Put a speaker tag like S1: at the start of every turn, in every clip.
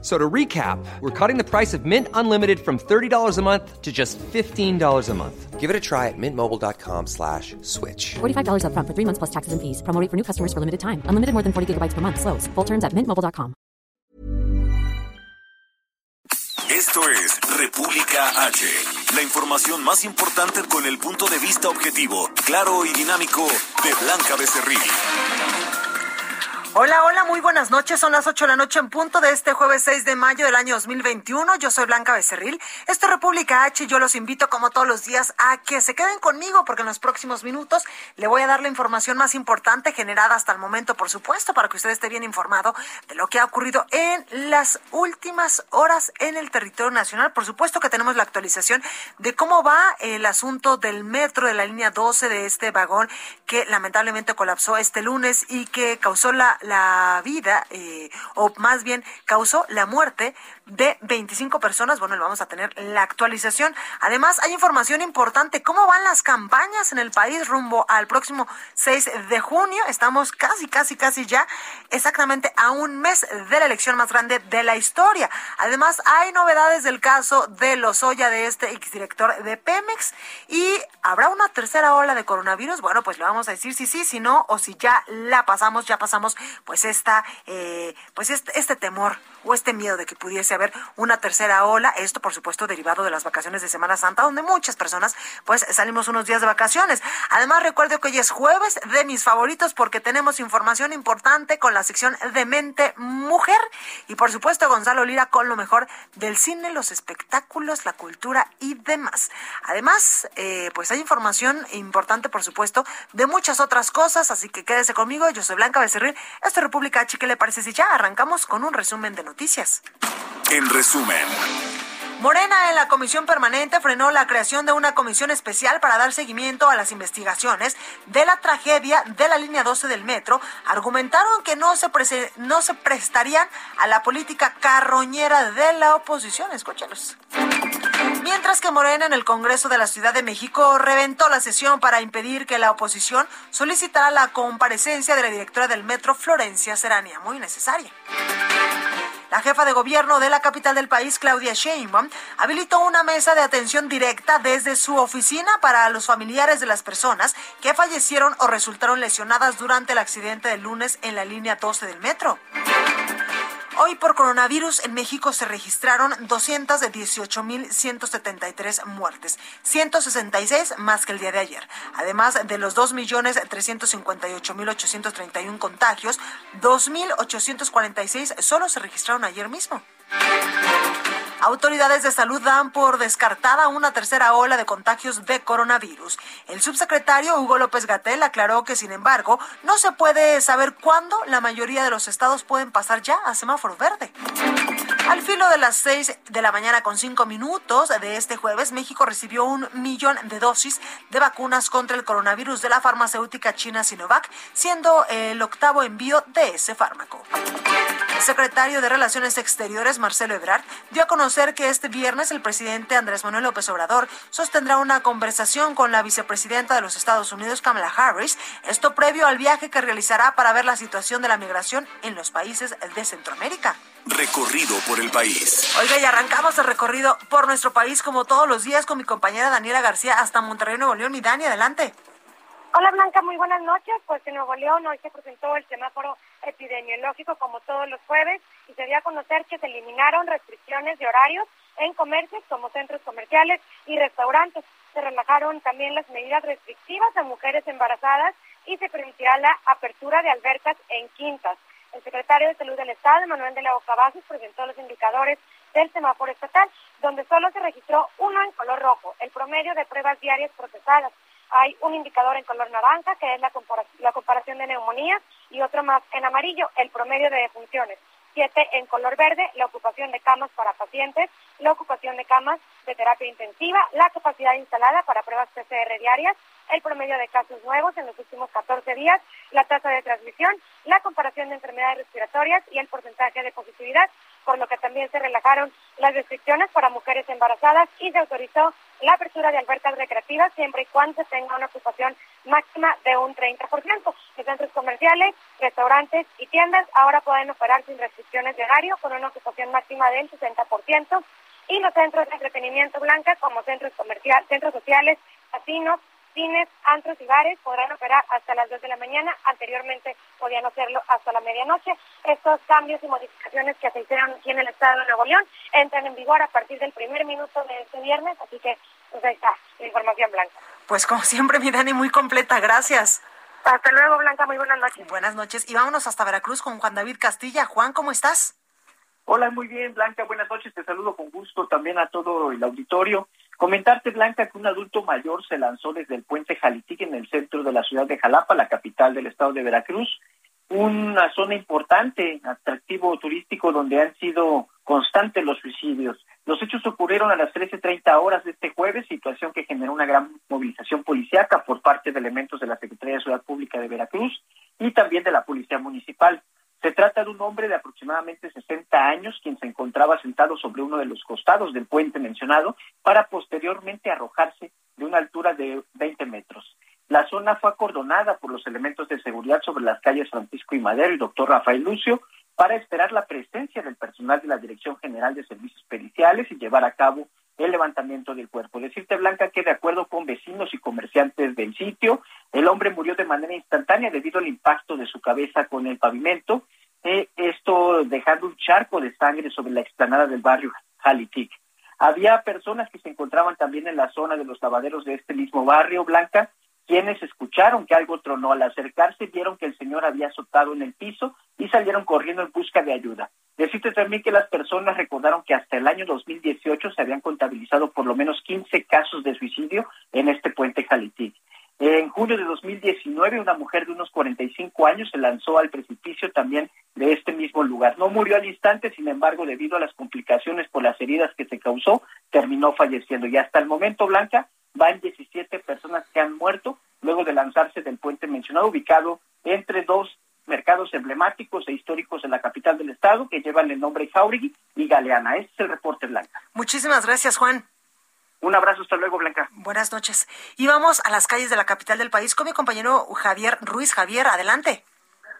S1: So to recap, we're cutting the price of Mint Unlimited from $30 a month to just $15 a month.
S2: Give it a try at mintmobile.com slash switch.
S3: $45 up front for three months plus taxes and fees. Promo rate for new customers for limited time. Unlimited more than 40 gigabytes per month. Slows. Full terms at mintmobile.com.
S4: Esto es República H. La información más importante con el punto de vista objetivo, claro y dinámico de Blanca Becerril.
S5: Hola, hola, muy buenas noches. Son las 8 de la noche en punto de este jueves 6 de mayo del año 2021. Yo soy Blanca Becerril. Esto es República H y yo los invito como todos los días a que se queden conmigo porque en los próximos minutos le voy a dar la información más importante generada hasta el momento, por supuesto, para que usted esté bien informado de lo que ha ocurrido en las últimas horas en el territorio nacional. Por supuesto que tenemos la actualización de cómo va el asunto del metro de la línea 12 de este vagón que lamentablemente colapsó este lunes y que causó la la vida, eh, o más bien causó la muerte de 25 personas. Bueno, vamos a tener la actualización. Además, hay información importante. ¿Cómo van las campañas en el país rumbo al próximo 6 de junio? Estamos casi, casi, casi ya exactamente a un mes de la elección más grande de la historia. Además, hay novedades del caso de Lozoya, de este exdirector de Pemex. ¿Y habrá una tercera ola de coronavirus? Bueno, pues le vamos a decir si sí, si no, o si ya la pasamos, ya pasamos pues esta, eh, pues este, este temor o este miedo de que pudiese haber una tercera ola. Esto, por supuesto, derivado de las vacaciones de Semana Santa, donde muchas personas, pues, salimos unos días de vacaciones. Además, recuerdo que hoy es jueves de mis favoritos porque tenemos información importante con la sección de Mente Mujer y, por supuesto, Gonzalo Lira con lo mejor del cine, los espectáculos, la cultura y demás. Además, eh, pues hay información importante, por supuesto, de muchas otras cosas, así que quédese conmigo. Yo soy Blanca Becerril. Esto es República H. ¿Qué le parece si ya arrancamos con un resumen de noticias?
S4: En resumen.
S5: Morena en la comisión permanente frenó la creación de una comisión especial para dar seguimiento a las investigaciones de la tragedia de la línea 12 del metro. Argumentaron que no se, no se prestarían a la política carroñera de la oposición. Escúchalos. Mientras que Morena en el Congreso de la Ciudad de México reventó la sesión para impedir que la oposición solicitara la comparecencia de la directora del metro, Florencia Serania, muy necesaria. La jefa de gobierno de la capital del país, Claudia Sheinbaum, habilitó una mesa de atención directa desde su oficina para los familiares de las personas que fallecieron o resultaron lesionadas durante el accidente del lunes en la línea 12 del metro. Hoy por coronavirus en México se registraron 218.173 muertes, 166 más que el día de ayer. Además de los 2.358.831 contagios, 2.846 solo se registraron ayer mismo. Autoridades de salud dan por descartada una tercera ola de contagios de coronavirus. El subsecretario Hugo López Gatel aclaró que, sin embargo, no se puede saber cuándo la mayoría de los estados pueden pasar ya a semáforo verde. Al filo de las seis de la mañana con cinco minutos de este jueves, México recibió un millón de dosis de vacunas contra el coronavirus de la farmacéutica china Sinovac, siendo el octavo envío de ese fármaco. El secretario de Relaciones Exteriores, Marcelo Ebrard, dio a conocer que este viernes el presidente Andrés Manuel López Obrador sostendrá una conversación con la vicepresidenta de los Estados Unidos, Kamala Harris, esto previo al viaje que realizará para ver la situación de la migración en los países de Centroamérica.
S4: Recorrido por el país.
S5: Oiga, y arrancamos el recorrido por nuestro país como todos los días con mi compañera Daniela García hasta Monterrey, Nuevo León. Y Dani, adelante.
S6: Hola Blanca, muy buenas noches. Pues en Nuevo León hoy se presentó el semáforo epidemiológico como todos los jueves y se dio a conocer que se eliminaron restricciones de horarios en comercios como centros comerciales y restaurantes. Se relajaron también las medidas restrictivas a mujeres embarazadas y se permitirá la apertura de albercas en quintas. El secretario de Salud del Estado, Manuel de la Boca presentó los indicadores del semáforo estatal, donde solo se registró uno en color rojo, el promedio de pruebas diarias procesadas. Hay un indicador en color naranja, que es la, la comparación de neumonías, y otro más en amarillo, el promedio de defunciones. Siete en color verde, la ocupación de camas para pacientes, la ocupación de camas de terapia intensiva, la capacidad instalada para pruebas PCR diarias, el promedio de casos nuevos en los últimos 14 días, la tasa de transmisión, de enfermedades respiratorias y el porcentaje de positividad, por lo que también se relajaron las restricciones para mujeres embarazadas y se autorizó la apertura de albercas recreativas siempre y cuando se tenga una ocupación máxima de un 30%. Los centros comerciales, restaurantes y tiendas ahora pueden operar sin restricciones de horario con una ocupación máxima del 60% y los centros de entretenimiento blanca como centros comerciales, centros sociales, casinos, cines, antros y bares podrán operar hasta las 2 de la mañana. Anteriormente podían hacerlo hasta la medianoche. Estos cambios y modificaciones que se hicieron aquí en el estado de Nuevo León entran en vigor a partir del primer minuto de este viernes, así que pues ahí está la información blanca.
S5: Pues como siempre, mi Dani, muy completa. Gracias.
S6: Hasta luego, Blanca. Muy buenas noches.
S5: Buenas noches. Y vámonos hasta Veracruz con Juan David Castilla. Juan, ¿cómo estás?
S7: Hola, muy bien, Blanca. Buenas noches. Te saludo con gusto también a todo el auditorio. Comentarte, Blanca, que un adulto mayor se lanzó desde el puente Jalitic en el centro de la ciudad de Jalapa, la capital del estado de Veracruz, una zona importante, atractivo turístico donde han sido constantes los suicidios. Los hechos ocurrieron a las 13.30 horas de este jueves, situación que generó una gran movilización policiaca por parte de elementos de la Secretaría de Ciudad Pública de Veracruz y también de la Policía Municipal. Se trata de un hombre de aproximadamente 60 años quien se encontraba sentado sobre uno de los costados del puente mencionado para posteriormente arrojarse de una altura de 20 metros. La zona fue acordonada por los elementos de seguridad sobre las calles Francisco y Madero y doctor Rafael Lucio para esperar la presencia del personal de la Dirección General de Servicios Periciales y llevar a cabo el levantamiento del cuerpo. Decirte, Blanca, que de acuerdo con vecinos y comerciantes del sitio, el hombre murió de manera instantánea debido al impacto de su cabeza con el pavimento, eh, esto dejando un charco de sangre sobre la explanada del barrio Jalitic. Había personas que se encontraban también en la zona de los lavaderos de este mismo barrio, Blanca, quienes escucharon que algo tronó. Al acercarse vieron que el señor había azotado en el piso y salieron corriendo en busca de ayuda. Decirte también que las personas recordaron que hasta el año 2018 se habían contabilizado por lo menos 15 casos de suicidio en este puente Jalitic. En junio de 2019, una mujer de unos 45 años se lanzó al precipicio también de este mismo lugar. No murió al instante, sin embargo, debido a las complicaciones por las heridas que se causó, terminó falleciendo. Y hasta el momento, Blanca, van 17 personas que han muerto luego de lanzarse del puente mencionado, ubicado entre dos mercados emblemáticos e históricos en la capital del estado que llevan el nombre Jauregui y Galeana. Este es el reporte Blanca.
S5: Muchísimas gracias, Juan.
S7: Un abrazo, hasta luego, Blanca.
S5: Buenas noches. Y vamos a las calles de la capital del país con mi compañero Javier Ruiz. Javier, adelante.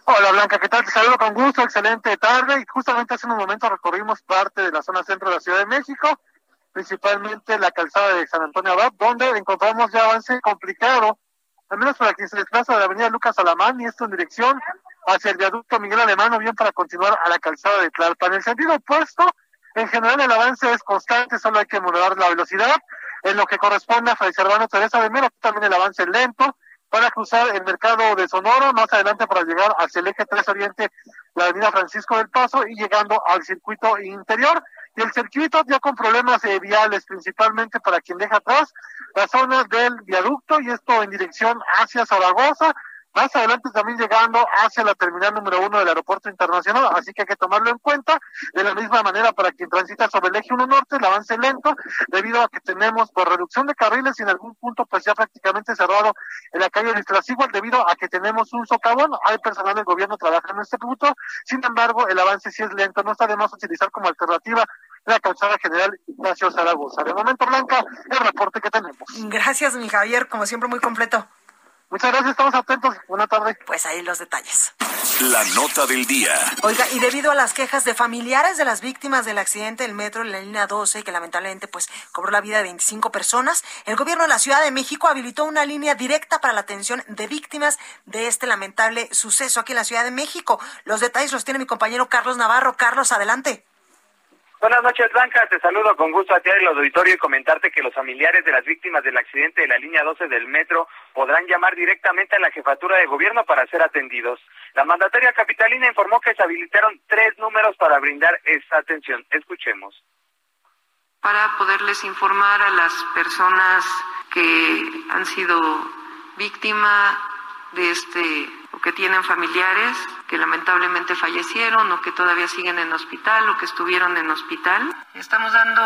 S8: Hola Blanca, ¿qué tal? Te saludo con gusto, excelente tarde. Y justamente hace unos momentos recorrimos parte de la zona centro de la Ciudad de México principalmente la calzada de San Antonio Abad, donde encontramos ya avance complicado, al menos para quien se desplaza de la avenida Lucas Alamán y esto en dirección hacia el viaducto Miguel Alemán o bien para continuar a la calzada de Tlalpan. En el sentido opuesto, en general el avance es constante, solo hay que moderar la velocidad. En lo que corresponde a Fray Servano Teresa de Mero, también el avance es lento para cruzar el mercado de Sonoro, más adelante para llegar hacia el eje 3 Oriente, la avenida Francisco del Paso y llegando al circuito interior. Y el circuito ya con problemas eh, viales, principalmente para quien deja atrás la zona del viaducto y esto en dirección hacia Zaragoza, más adelante también llegando hacia la terminal número uno del aeropuerto internacional, así que hay que tomarlo en cuenta. De la misma manera, para quien transita sobre el eje 1 norte, el avance lento, debido a que tenemos por reducción de carriles y en algún punto pues ya prácticamente cerrado en la calle de debido a que tenemos un socavón, hay personal del gobierno trabajando en este punto, sin embargo, el avance sí es lento, no está de más utilizar como alternativa la calzada general Ignacio Zaragoza. De momento, Blanca, el reporte que tenemos.
S5: Gracias, mi Javier, como siempre, muy completo.
S8: Muchas gracias, estamos atentos. Buenas tardes.
S5: Pues ahí los detalles.
S4: La nota del día.
S5: Oiga, y debido a las quejas de familiares de las víctimas del accidente del metro en la línea 12, que lamentablemente pues cobró la vida de 25 personas, el gobierno de la Ciudad de México habilitó una línea directa para la atención de víctimas de este lamentable suceso aquí en la Ciudad de México. Los detalles los tiene mi compañero Carlos Navarro. Carlos, adelante.
S9: Buenas noches, Blanca. Te saludo con gusto a ti los auditorio y comentarte que los familiares de las víctimas del accidente de la línea 12 del metro podrán llamar directamente a la jefatura de gobierno para ser atendidos. La mandataria capitalina informó que se habilitaron tres números para brindar esta atención. Escuchemos.
S10: Para poderles informar a las personas que han sido víctimas de este o que tienen familiares que lamentablemente fallecieron o que todavía siguen en hospital o que estuvieron en hospital. Estamos dando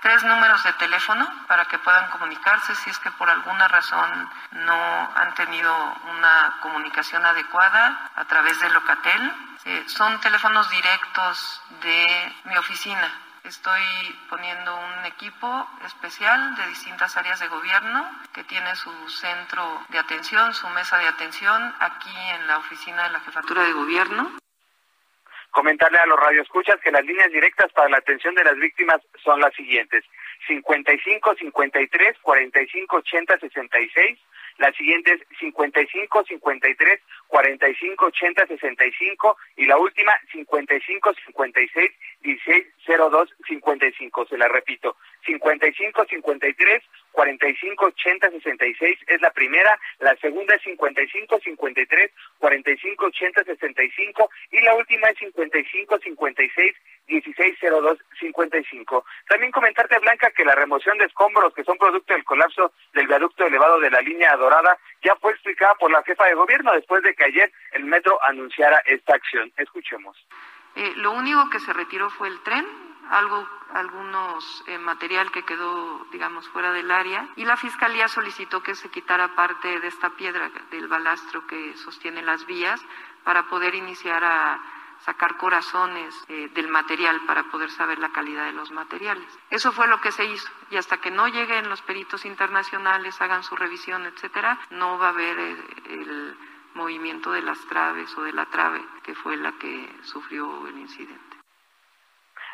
S10: tres números de teléfono para que puedan comunicarse si es que por alguna razón no han tenido una comunicación adecuada a través de Locatel. Eh, son teléfonos directos de mi oficina. Estoy poniendo un equipo especial de distintas áreas de gobierno que tiene su centro de atención, su mesa de atención aquí en la oficina de la Jefatura de Gobierno.
S9: Comentarle a los radioescuchas que las líneas directas para la atención de las víctimas son las siguientes: 55 53 45 80 66. La siguiente es 55 53 45 80 65 y la última 55 56 16 02 55. Se la repito, 55 53 45 80 66 es la primera, la segunda es 55 53 45 80 65 y la última es 55 56 1602 55. También comentarte Blanca que la remoción de escombros que son producto del colapso del viaducto elevado de la línea dorada ya fue explicada por la jefa de gobierno después de que ayer el metro anunciara esta acción. Escuchemos.
S10: Eh, lo único que se retiró fue el tren, algo, algunos eh, material que quedó, digamos, fuera del área, y la fiscalía solicitó que se quitara parte de esta piedra del balastro que sostiene las vías para poder iniciar a sacar corazones eh, del material para poder saber la calidad de los materiales. Eso fue lo que se hizo y hasta que no lleguen los peritos internacionales, hagan su revisión, etcétera, no va a haber eh, el movimiento de las traves o de la trave que fue la que sufrió el incidente.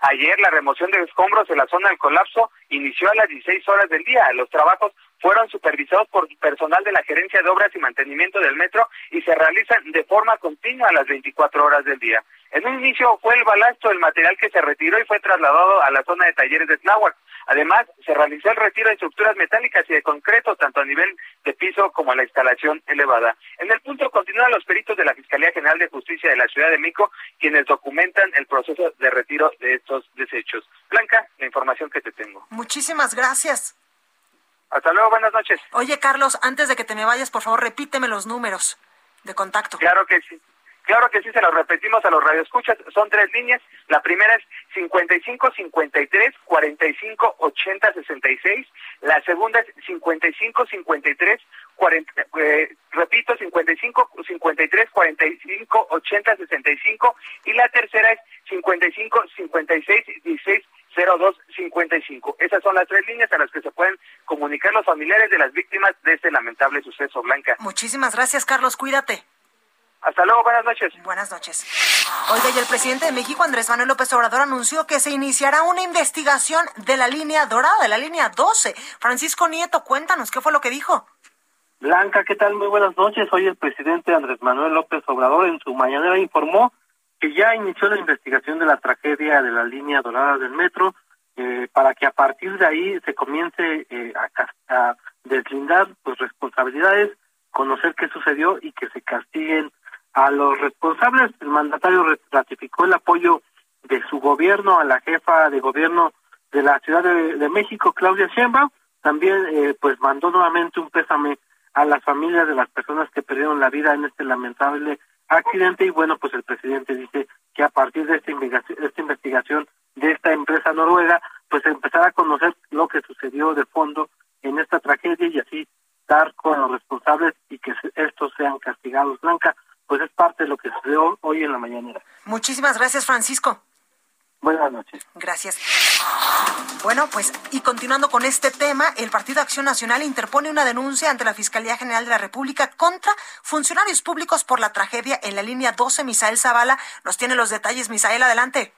S9: Ayer la remoción de escombros en la zona del colapso inició a las 16 horas del día. Los trabajos fueron supervisados por personal de la Gerencia de Obras y Mantenimiento del Metro y se realizan de forma continua a las 24 horas del día. En un inicio fue el balasto del material que se retiró y fue trasladado a la zona de talleres de Tláhuac. Además, se realizó el retiro de estructuras metálicas y de concreto, tanto a nivel de piso como a la instalación elevada. En el punto continúan los peritos de la Fiscalía General de Justicia de la Ciudad de Mico, quienes documentan el proceso de retiro de estos desechos. Blanca, la información que te tengo.
S5: Muchísimas gracias.
S9: Hasta luego, buenas noches.
S5: Oye, Carlos, antes de que te me vayas, por favor, repíteme los números de contacto.
S9: Claro que sí. Claro que sí, se los repetimos a los radioescuchas. Son tres líneas. La primera es 55 53 45 80 66. La segunda es 55 53 40, eh, repito, 55 53 45 80 65. Y la tercera es 55 56 16 0255. Esas son las tres líneas a las que se pueden comunicar los familiares de las víctimas de este lamentable suceso, Blanca.
S5: Muchísimas gracias, Carlos. Cuídate.
S9: Hasta luego, buenas noches.
S5: Buenas noches. Oiga, y el presidente de México, Andrés Manuel López Obrador, anunció que se iniciará una investigación de la línea dorada, de la línea 12. Francisco Nieto, cuéntanos, ¿qué fue lo que dijo?
S11: Blanca, ¿qué tal? Muy buenas noches. Hoy el presidente Andrés Manuel López Obrador en su mañanera informó que ya inició la investigación de la tragedia de la línea dorada del metro eh, para que a partir de ahí se comience eh, a, deslindar pues responsabilidades, conocer qué sucedió y que se castiguen a los responsables. El mandatario ratificó el apoyo de su gobierno a la jefa de gobierno de la Ciudad de, México, Claudia Sheinbaum. También eh, pues mandó nuevamente un pésame a las familias de las personas que perdieron la vida en este lamentable accidente y bueno, pues el presidente dice que a partir de esta investigación, esta investigación de esta empresa noruega, pues empezará a conocer lo que sucedió de fondo en esta tragedia y así dar con los responsables y que estos sean castigados. Blanca, pues es parte de lo que sucedió hoy en la mañanera.
S5: Muchísimas gracias, Francisco.
S11: Buenas noches.
S5: Gracias. Bueno, pues y continuando con este tema, el Partido Acción Nacional interpone una denuncia ante la Fiscalía General de la República contra funcionarios públicos por la tragedia en la línea 12. Misael Zavala nos tiene los detalles. Misael, adelante.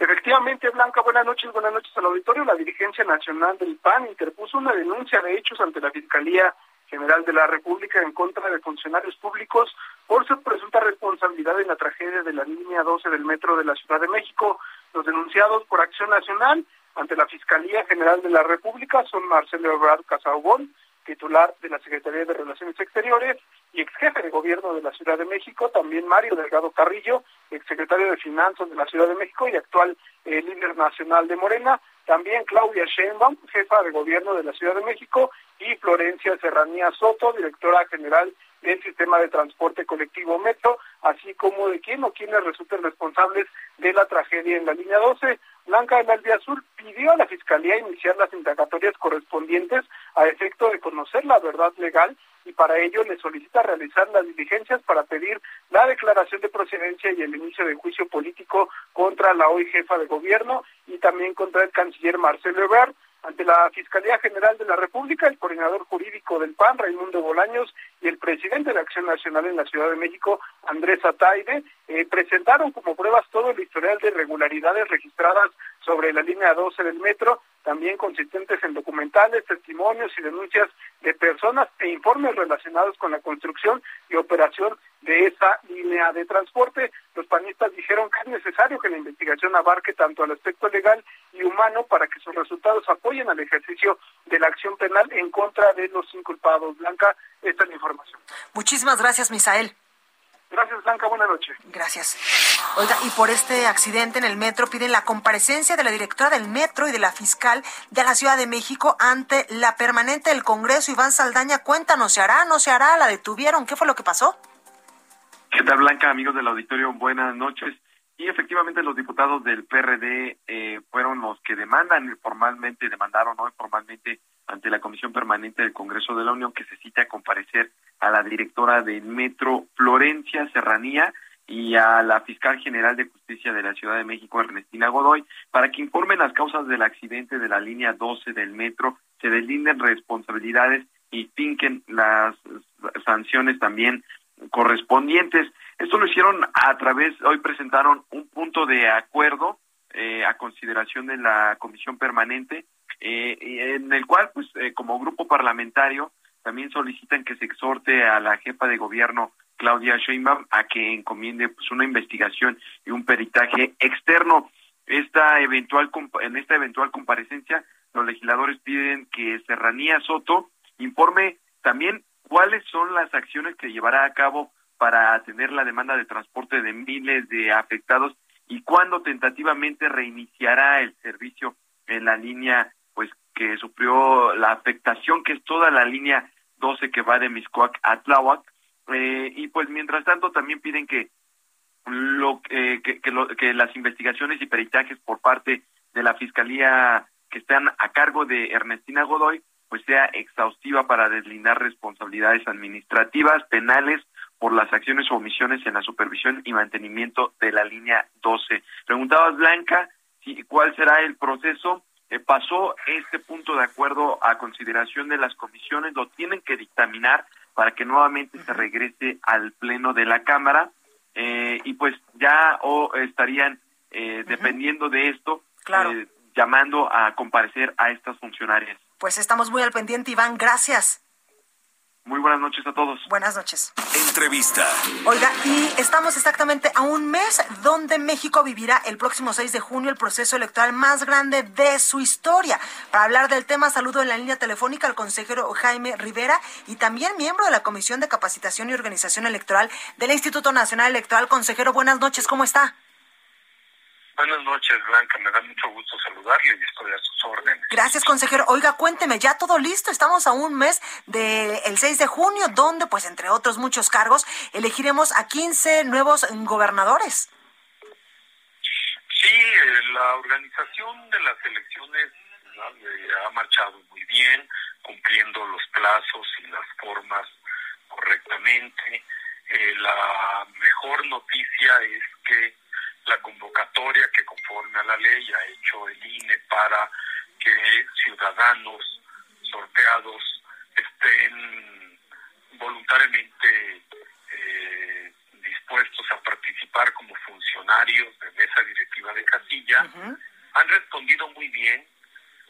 S12: Efectivamente, Blanca, buenas noches, buenas noches al auditorio. La dirigencia nacional del PAN interpuso una denuncia de hechos ante la Fiscalía General de la República en contra de funcionarios públicos por su presunta responsabilidad en la tragedia de la línea 12 del metro de la Ciudad de México. Los denunciados por Acción Nacional ante la Fiscalía General de la República son Marcelo Ebrard Casaubon, titular de la Secretaría de Relaciones Exteriores y ex jefe de gobierno de la Ciudad de México, también Mario Delgado Carrillo, ex secretario de Finanzas de la Ciudad de México y actual eh, líder nacional de Morena, también Claudia Sheinbaum, jefa de gobierno de la Ciudad de México, y Florencia Serranía Soto, directora general del sistema de transporte colectivo Metro, así como de quién o quiénes resulten responsables de la tragedia en la línea 12. Blanca del Aldea Azul pidió a la Fiscalía iniciar las indagatorias correspondientes a efecto de conocer la verdad legal y para ello le solicita realizar las diligencias para pedir la declaración de procedencia y el inicio de juicio político contra la hoy jefa de gobierno y también contra el canciller Marcelo Ebrard. Ante la Fiscalía General de la República, el coordinador jurídico del PAN, Raimundo Bolaños, y el presidente de Acción Nacional en la Ciudad de México, Andrés Ataide, eh, presentaron como pruebas todo el historial de irregularidades registradas sobre la línea 12 del metro, también consistentes en documentales, testimonios y denuncias de personas e informes relacionados con la construcción y operación de esa línea de transporte. Los panistas dijeron que es necesario que la investigación abarque tanto el aspecto legal y humano para que sus resultados apoyen al ejercicio de la acción penal en contra de los inculpados. Blanca, esta es la información.
S5: Muchísimas gracias, Misael.
S12: Gracias, Blanca. Buenas noches.
S5: Gracias. Oiga, y por este accidente en el metro piden la comparecencia de la directora del metro y de la fiscal de la Ciudad de México ante la permanente del Congreso, Iván Saldaña. Cuéntanos, ¿se hará? ¿No se hará? ¿La detuvieron? ¿Qué fue lo que pasó?
S13: ¿Qué tal, Blanca? Amigos del auditorio, buenas noches. Y efectivamente los diputados del PRD eh, fueron los que demandan formalmente, demandaron hoy formalmente ante la Comisión Permanente del Congreso de la Unión que se cita a comparecer a la directora del Metro Florencia Serranía y a la fiscal general de justicia de la Ciudad de México, Ernestina Godoy, para que informen las causas del accidente de la línea 12 del metro, se deslinden responsabilidades y finquen las sanciones también correspondientes. Esto lo hicieron a través, hoy presentaron un punto de acuerdo eh, a consideración de la comisión permanente, eh, en el cual, pues, eh, como grupo parlamentario, también solicitan que se exhorte a la jefa de gobierno Claudia Sheinbaum a que encomiende pues una investigación y un peritaje externo. Esta eventual en esta eventual comparecencia los legisladores piden que Serranía Soto informe también cuáles son las acciones que llevará a cabo para atender la demanda de transporte de miles de afectados y cuándo tentativamente reiniciará el servicio en la línea pues que sufrió la afectación que es toda la línea 12 que va de Miscoac a Tláhuac eh, y pues mientras tanto también piden que lo eh, que, que, que las investigaciones y peritajes por parte de la fiscalía que están a cargo de Ernestina Godoy pues sea exhaustiva para deslindar responsabilidades administrativas, penales por las acciones o omisiones en la supervisión y mantenimiento de la línea 12. Preguntabas, Blanca, si, cuál será el proceso. Eh, pasó este punto de acuerdo a consideración de las comisiones, lo tienen que dictaminar para que nuevamente se regrese al pleno de la Cámara eh, y pues ya o estarían, eh, dependiendo de esto, eh, llamando a comparecer a estas funcionarias.
S5: Pues estamos muy al pendiente, Iván. Gracias.
S13: Muy buenas noches a todos.
S5: Buenas noches.
S4: Entrevista.
S5: Oiga, y estamos exactamente a un mes donde México vivirá el próximo 6 de junio el proceso electoral más grande de su historia. Para hablar del tema, saludo en la línea telefónica al consejero Jaime Rivera y también miembro de la Comisión de Capacitación y Organización Electoral del Instituto Nacional Electoral. Consejero, buenas noches, ¿cómo está?
S14: Buenas noches, Blanca. Me da mucho gusto saludarle y estoy a sus órdenes.
S5: Gracias, consejero. Oiga, cuénteme, ya todo listo. Estamos a un mes del 6 de junio, donde, pues, entre otros muchos cargos, elegiremos a 15 nuevos gobernadores.
S14: Sí, eh, la organización de las elecciones ha marchado muy bien, cumpliendo los plazos y las formas correctamente. Eh, la mejor noticia es que la convocatoria que conforme a la ley ha hecho el INE para que ciudadanos sorteados estén voluntariamente eh, dispuestos a participar como funcionarios de mesa directiva de casilla, han respondido muy bien.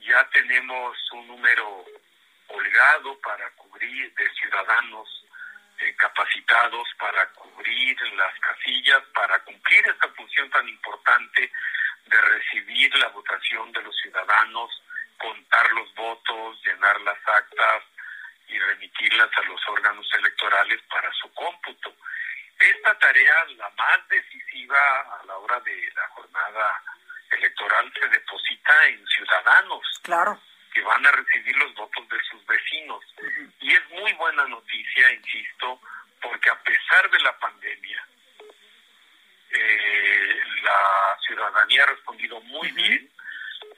S14: Ya tenemos un número holgado para cubrir de ciudadanos eh, capacitados para cubrir las casillas, para cumplir esta función tan importante de recibir la votación de los ciudadanos, contar los votos, llenar las actas y remitirlas a los órganos electorales para su cómputo. Esta tarea, la más decisiva a la hora de la jornada electoral, se deposita en ciudadanos.
S5: Claro
S14: que van a recibir los votos de sus vecinos. Y es muy buena noticia, insisto, porque a pesar de la pandemia, eh, la ciudadanía ha respondido muy bien,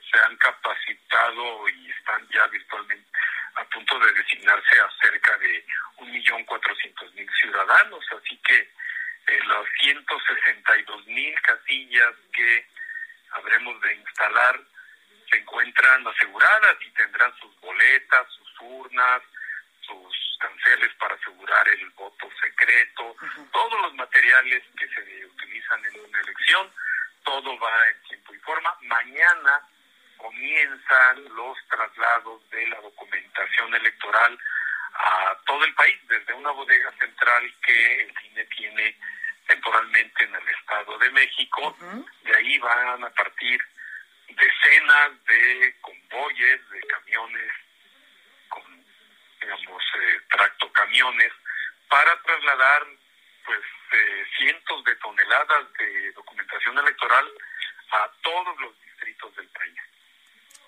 S14: se han capacitado y están ya virtualmente a punto de designarse a cerca de un millón cuatrocientos mil ciudadanos, así que eh, las 162 mil casillas que habremos de instalar se encuentran aseguradas y tendrán sus boletas, sus urnas, para asegurar el voto secreto, todos los materiales que se utilizan en una elección, todo va en tiempo y forma. Mañana comienzan los traslados de la documentación electoral a todo el país, desde una bodega central que el INE tiene temporalmente en el Estado de México. De ahí van a partir decenas de convoyes, de camiones, digamos, eh, tractocamiones, para trasladar pues eh, cientos de toneladas de documentación electoral a todos los distritos del país.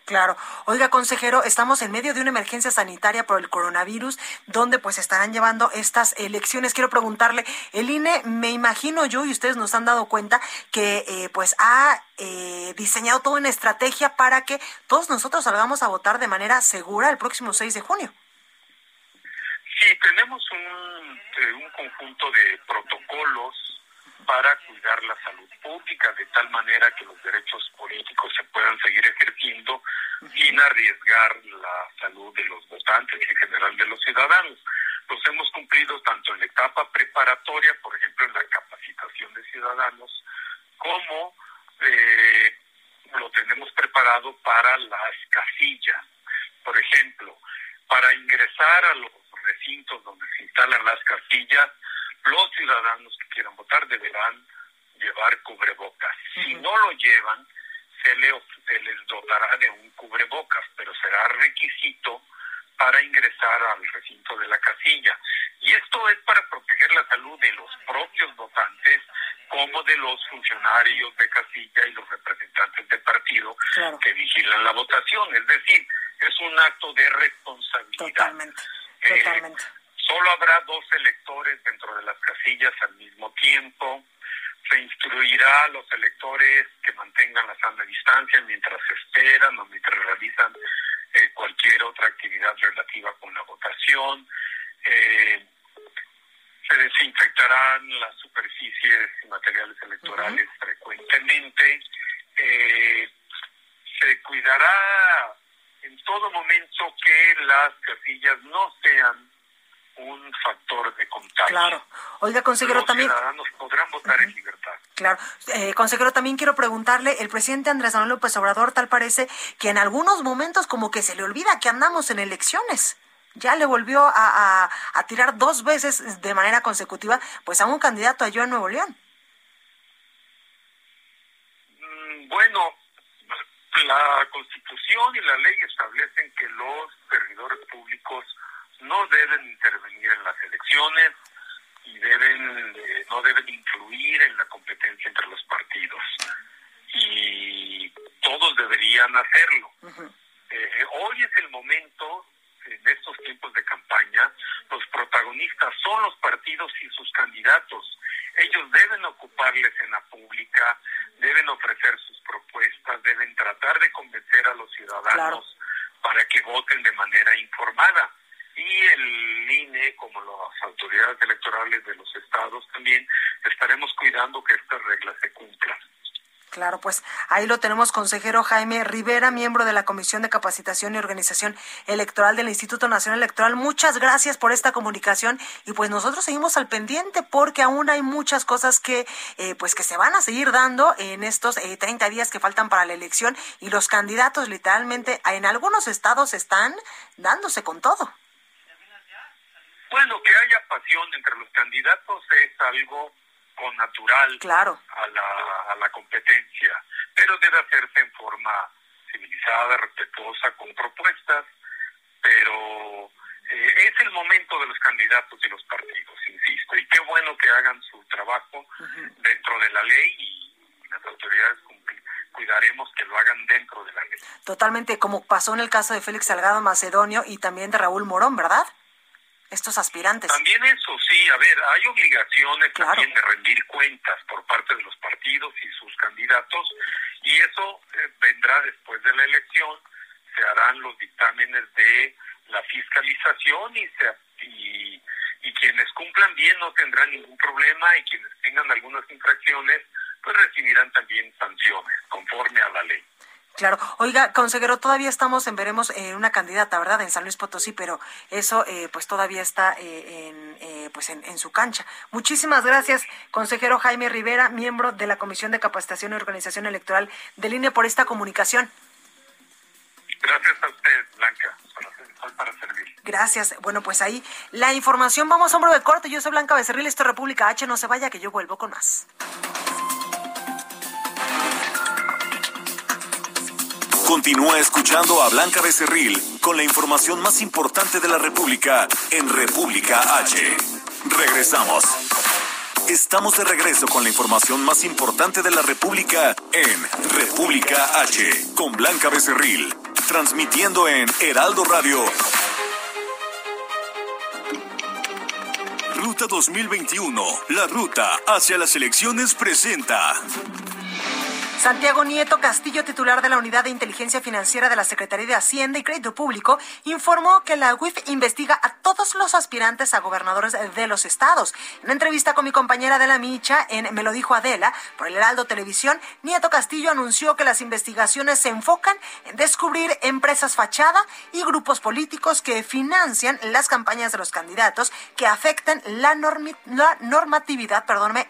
S5: Claro. Oiga, consejero, estamos en medio de una emergencia sanitaria por el coronavirus, donde pues estarán llevando estas elecciones. Quiero preguntarle, el INE, me imagino yo, y ustedes nos han dado cuenta, que eh, pues ha eh, diseñado toda una estrategia para que todos nosotros salgamos a votar de manera segura el próximo 6 de junio.
S14: Sí, tenemos un, eh, un conjunto de protocolos para cuidar la salud pública de tal manera que los derechos políticos se puedan seguir ejerciendo sin arriesgar la salud de los votantes y en general de los ciudadanos. Los hemos cumplido tanto en la etapa preparatoria, por ejemplo, en la capacitación de ciudadanos, como eh, lo tenemos preparado para las casillas. Por ejemplo, para ingresar a los recintos donde se instalan las casillas, los ciudadanos que quieran votar deberán llevar cubrebocas. Si no lo llevan, se, les dotará de un cubrebocas, pero será requisito para ingresar al recinto de la casilla. Y esto es para proteger la salud de los propios votantes como de los funcionarios de casilla y los representantes del partido que vigilan la votación. Es decir, es un acto de responsabilidad.
S5: Totalmente. Totalmente.
S14: Solo habrá dos electores dentro de las casillas al mismo tiempo. Se instruirá a los electores que mantengan la sana distancia mientras esperan o mientras realizan eh, cualquier otra actividad relativa con la votación. Eh, se desinfectarán las superficies y materiales electorales frecuentemente. Eh, se cuidará en todo momento que las casillas no sean un factor de contagio.
S5: Claro. Oiga, consejero,
S14: Los
S5: también...
S14: ciudadanos podrán votar en libertad.
S5: Claro. Eh, consejero, también quiero preguntarle, el presidente Andrés Manuel López Obrador tal parece que en algunos momentos como que se le olvida que andamos en elecciones. Ya le volvió a, a, a tirar dos veces de manera consecutiva pues a un candidato allá en Nuevo León.
S14: Mm, Bueno, la Constitución y la ley establecen que los servidores públicos no deben intervenir en las elecciones y deben eh, no deben influir en la competencia entre los partidos y todos deberían hacerlo. Eh, hoy es el momento en estos tiempos de campaña, los protagonistas son los partidos y sus candidatos. Ellos deben ocupar la escena pública, deben ofrecer sus propuestas, deben tratar de convencer a los ciudadanos para que voten de manera informada. Y el INE, como las autoridades electorales de los estados también, estaremos cuidando que estas reglas se cumplan.
S5: Claro, pues ahí lo tenemos, consejero Jaime Rivera, miembro de la Comisión de Capacitación y Organización Electoral del Instituto Nacional Electoral. Muchas gracias por esta comunicación y pues nosotros seguimos al pendiente porque aún hay muchas cosas que eh, pues que se van a seguir dando en estos eh, 30 días que faltan para la elección y los candidatos literalmente en algunos estados están dándose con todo.
S14: Bueno, que haya pasión entre los candidatos es algo con natural
S5: claro.
S14: a, la, a la competencia, pero debe hacerse en forma civilizada, respetuosa, con propuestas, pero eh, es el momento de los candidatos y los partidos, insisto, y qué bueno que hagan su trabajo dentro de la ley y las autoridades cuidaremos que lo hagan dentro de la ley.
S5: Totalmente, como pasó en el caso de Félix Salgado Macedonio y también de Raúl Morón, ¿verdad? Estos aspirantes.
S14: También eso, sí, a ver, hay obligaciones también de rendir cuentas por parte de los partidos y sus candidatos, y eso eh, vendrá después de la elección, se harán los dictámenes de la fiscalización y, se, y, y quienes cumplan bien no tendrán ningún problema y quienes tengan algunas infracciones pues recibirán también sanciones conforme a la ley.
S5: Claro. Oiga, consejero, todavía estamos en veremos eh, una candidata, ¿verdad? En San Luis Potosí, pero eso eh, pues todavía está eh, en, eh, pues en, en, su cancha. Muchísimas gracias, consejero Jaime Rivera, miembro de la Comisión de Capacitación y Organización Electoral del INE, por esta comunicación.
S14: Gracias a usted, Blanca. Para servir.
S5: Gracias. Bueno, pues ahí la información. Vamos a hombro de corte. Yo soy Blanca Becerril, esto es República H. No se vaya, que yo vuelvo con más.
S4: Continúa escuchando a Blanca Becerril con la información más importante de la República en República H. Regresamos. Estamos de regreso con la información más importante de la República en República H con Blanca Becerril, transmitiendo en Heraldo Radio. Ruta 2021, la ruta hacia las elecciones presenta.
S5: Santiago Nieto Castillo, titular de la Unidad de Inteligencia Financiera de la Secretaría de Hacienda y Crédito Público, informó que la UIF investiga a todos los aspirantes a gobernadores de los estados. En entrevista con mi compañera Adela Micha en Me lo dijo Adela por el Heraldo Televisión, Nieto Castillo anunció que las investigaciones se enfocan en descubrir empresas fachada y grupos políticos que financian las campañas de los candidatos que afecten la, la normatividad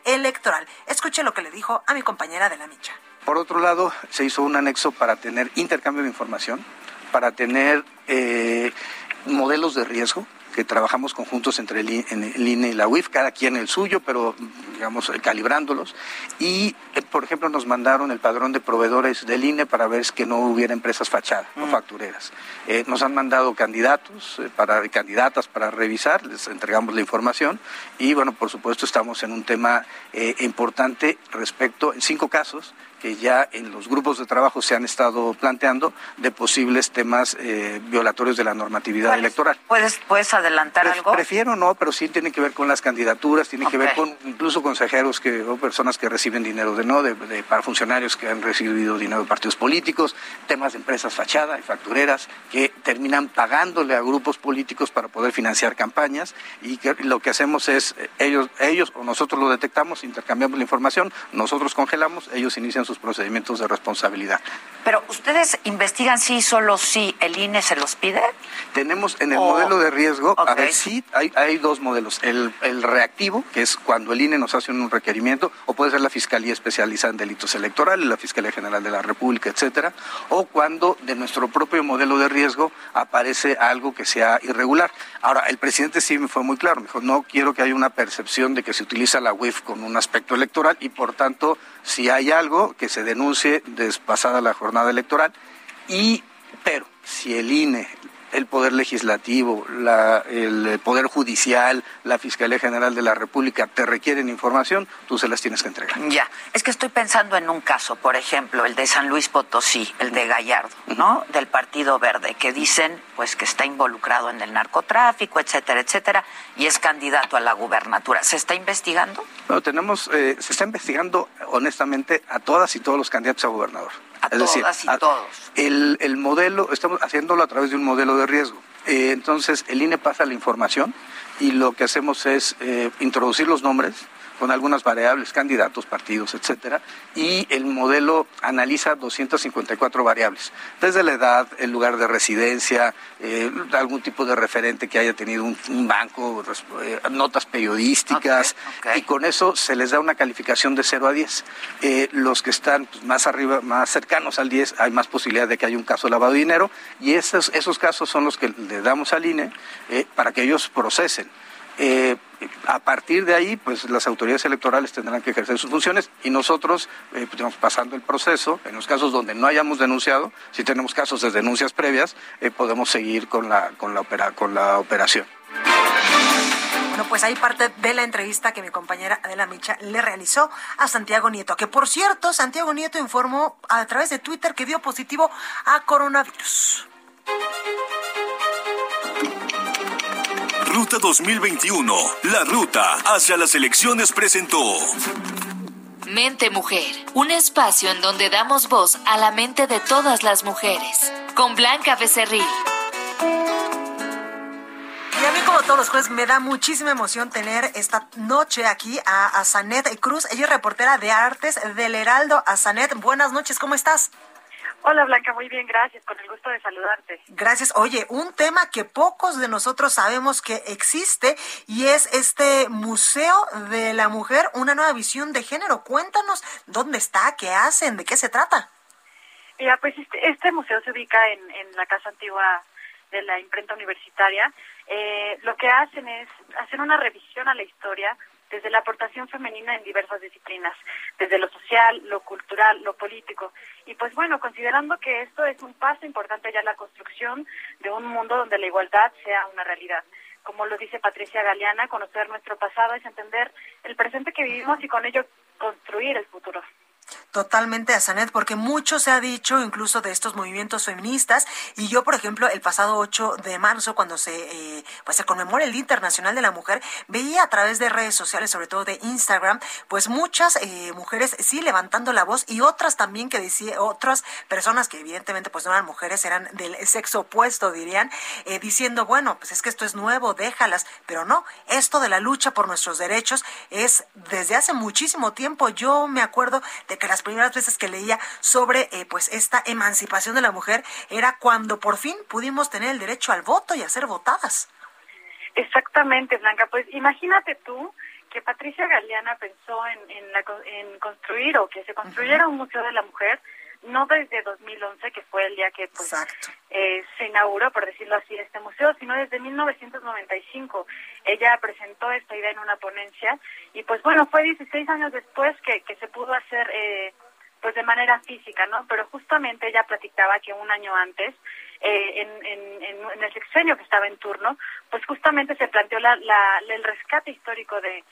S5: electoral. Escuche lo que le dijo a mi compañera Adela Micha.
S15: Por otro lado, se hizo un anexo para tener intercambio de información, para tener eh, modelos de riesgo, que trabajamos conjuntos entre el, INE y la UIF, cada quien el suyo, pero digamos calibrándolos. Y, eh, por ejemplo, nos mandaron el padrón de proveedores del INE para ver que no hubiera empresas fachadas o factureras. Eh, nos han mandado candidatos, eh, para, candidatas para revisar, les entregamos la información y, bueno, por supuesto, estamos en un tema eh, importante respecto, en cinco casos, que ya en los grupos de trabajo se han estado planteando de posibles temas eh, violatorios de la normatividad electoral.
S16: ¿Puedes, ¿Puedes adelantar
S15: Pre
S16: algo?
S15: Prefiero no, pero sí tiene que ver con las candidaturas, tiene okay. que ver con incluso consejeros que, o personas que reciben dinero de no, de, de, para funcionarios que han recibido dinero de partidos políticos, temas de empresas fachada y factureras que terminan pagándole a grupos políticos para poder financiar campañas y que lo que hacemos es eh, ellos, ellos o nosotros lo detectamos, intercambiamos la información, nosotros congelamos, ellos inician sus procedimientos de responsabilidad.
S16: Pero ustedes investigan sí solo si el INE se los pide.
S15: Tenemos en el oh. modelo de riesgo, okay. a ver, sí, hay, hay dos modelos. El, el, reactivo, que es cuando el INE nos hace un requerimiento, o puede ser la Fiscalía Especializada en Delitos Electorales, la Fiscalía General de la República, etcétera, o cuando de nuestro propio modelo de riesgo aparece algo que sea irregular. Ahora, el presidente sí me fue muy claro, me dijo, no quiero que haya una percepción de que se utiliza la UIF con un aspecto electoral y por tanto, si hay algo que se denuncie despasada la jornada electoral. Y pero si el INE el Poder Legislativo, la, el Poder Judicial, la Fiscalía General de la República te requieren información, tú se las tienes que entregar.
S16: Ya, es que estoy pensando en un caso, por ejemplo, el de San Luis Potosí, el de Gallardo, ¿no? Del Partido Verde, que dicen pues que está involucrado en el narcotráfico, etcétera, etcétera, y es candidato a la gubernatura. ¿Se está investigando?
S15: No, tenemos, eh, se está investigando honestamente a todas y todos los candidatos a gobernador.
S16: A es todas decir,
S15: y
S16: a, todos.
S15: El, el, modelo, estamos haciéndolo a través de un modelo de riesgo. Eh, entonces, el INE pasa la información y lo que hacemos es eh, introducir los nombres con algunas variables, candidatos, partidos, etcétera, y el modelo analiza 254 variables, desde la edad, el lugar de residencia, eh, algún tipo de referente que haya tenido un, un banco, eh, notas periodísticas, okay, okay. y con eso se les da una calificación de 0 a 10. Eh, los que están pues, más arriba, más cercanos al 10, hay más posibilidad de que haya un caso de lavado de dinero, y esos, esos casos son los que le damos al INE para que ellos procesen. Eh, a partir de ahí, pues las autoridades electorales tendrán que ejercer sus funciones y nosotros, eh, pues, pasando el proceso, en los casos donde no hayamos denunciado, si tenemos casos de denuncias previas, eh, podemos seguir con la, con la, opera, con la operación.
S5: Bueno, pues ahí parte de la entrevista que mi compañera Adela Micha le realizó a Santiago Nieto, que por cierto, Santiago Nieto informó a través de Twitter que dio positivo a coronavirus.
S4: Ruta 2021, la ruta hacia las elecciones presentó.
S17: Mente Mujer, un espacio en donde damos voz a la mente de todas las mujeres, con Blanca Becerril.
S5: Y a mí, como todos los jueves, me da muchísima emoción tener esta noche aquí a, a Zanet Cruz. Ella es reportera de artes del Heraldo. A Zanet, buenas noches, ¿cómo estás?
S18: Hola Blanca, muy bien, gracias, con el gusto de saludarte.
S5: Gracias. Oye, un tema que pocos de nosotros sabemos que existe y es este Museo de la Mujer, una nueva visión de género. Cuéntanos dónde está, qué hacen, de qué se trata.
S18: Mira, pues este, este museo se ubica en, en la Casa Antigua de la Imprenta Universitaria. Eh, lo que hacen es hacer una revisión a la historia desde la aportación femenina en diversas disciplinas, desde lo social, lo cultural, lo político. Y pues bueno, considerando que esto es un paso importante ya en la construcción de un mundo donde la igualdad sea una realidad. Como lo dice Patricia Galeana, conocer nuestro pasado es entender el presente que vivimos y con ello construir el futuro.
S5: Totalmente a Sanet, porque mucho se ha dicho incluso de estos movimientos feministas. Y yo, por ejemplo, el pasado 8 de marzo, cuando se, eh, pues se conmemora el Día Internacional de la Mujer, veía a través de redes sociales, sobre todo de Instagram, pues muchas eh, mujeres sí levantando la voz y otras también que decía, otras personas que evidentemente pues no eran mujeres, eran del sexo opuesto, dirían, eh, diciendo, bueno, pues es que esto es nuevo, déjalas. Pero no, esto de la lucha por nuestros derechos es desde hace muchísimo tiempo. Yo me acuerdo que las primeras veces que leía sobre eh, pues esta emancipación de la mujer era cuando por fin pudimos tener el derecho al voto y a ser votadas.
S18: Exactamente, Blanca. Pues imagínate tú que Patricia Galeana pensó en, en, la, en construir o que se construyera un museo de la mujer no desde 2011, que fue el día que pues, eh, se inauguró, por decirlo así, este museo, sino desde 1995. Ella presentó esta idea en una ponencia y pues bueno, fue 16 años después que, que se pudo hacer eh, pues de manera física, ¿no? Pero justamente ella platicaba que un año antes, eh, en, en, en, el sexenio que estaba en turno, pues justamente se planteó la, la, el rescate histórico de